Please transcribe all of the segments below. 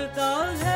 मस्ता है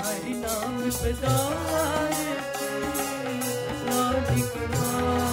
हरि नाम सदाए राधिका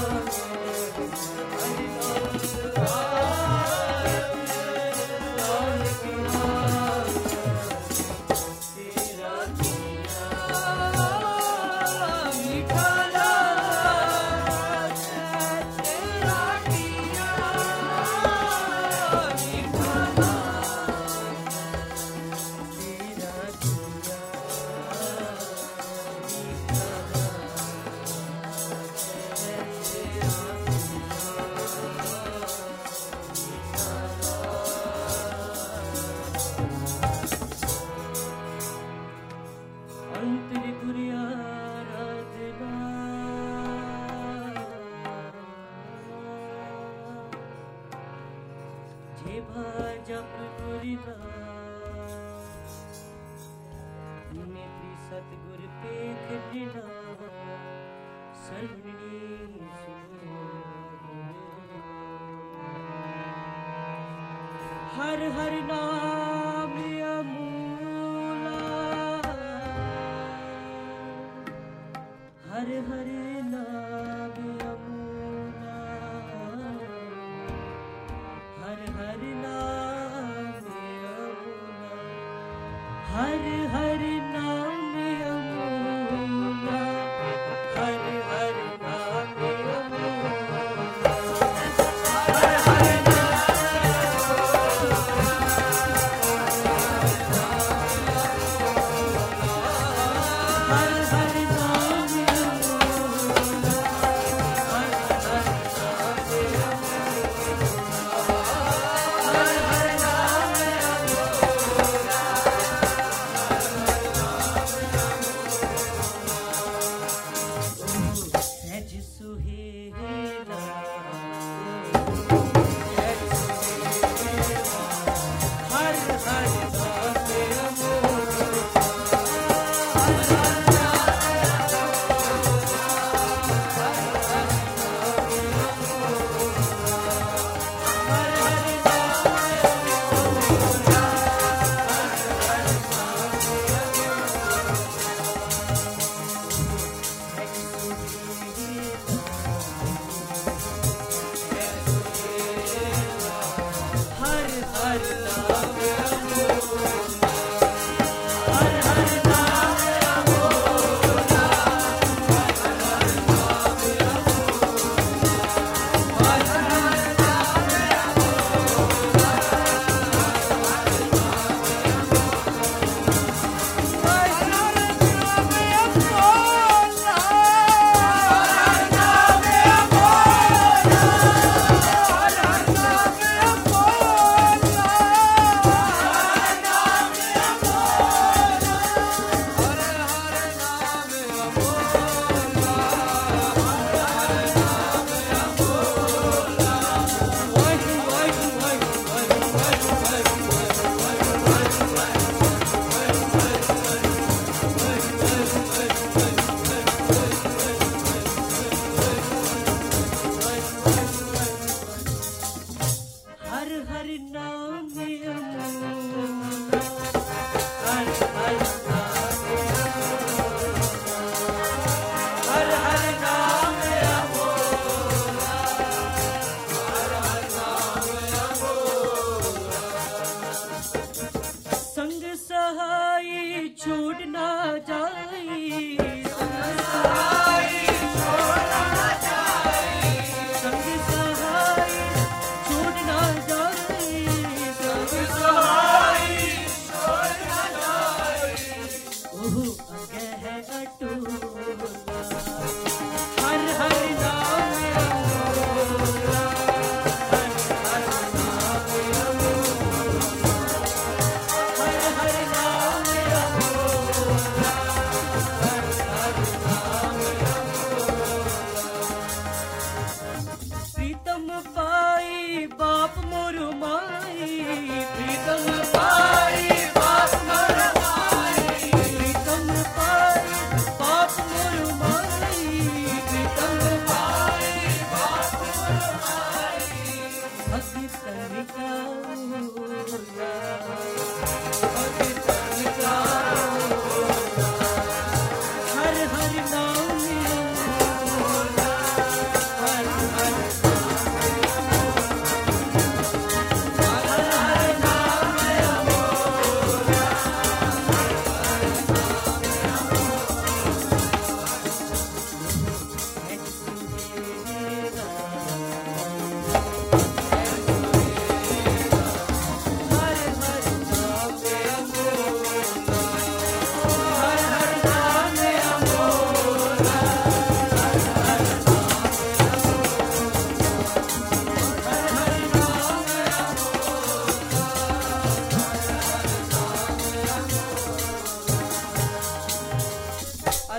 हर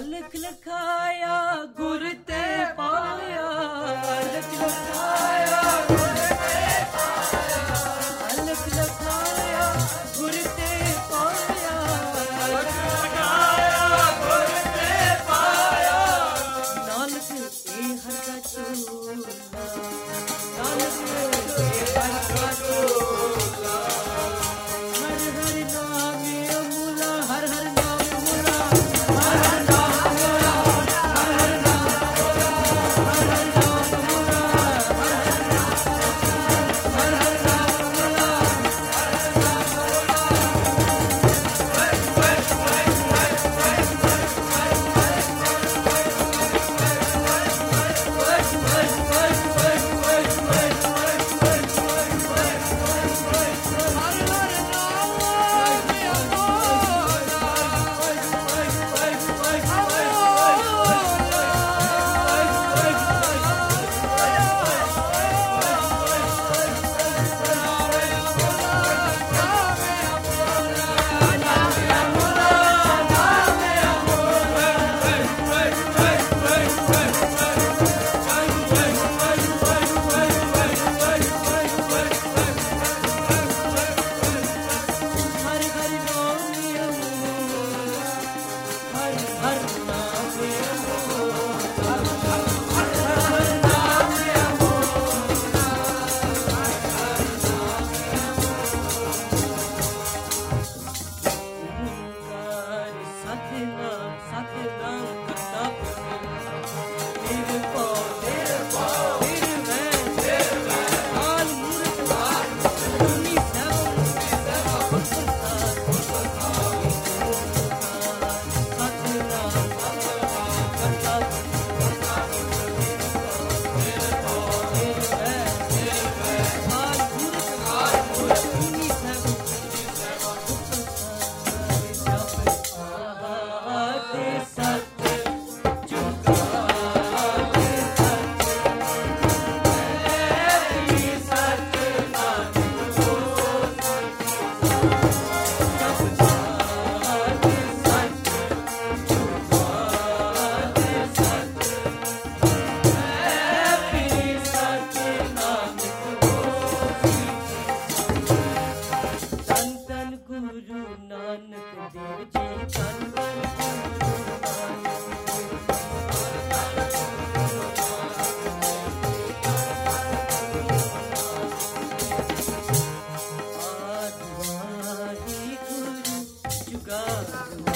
अलख लखाया गो God.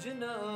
Arjuna.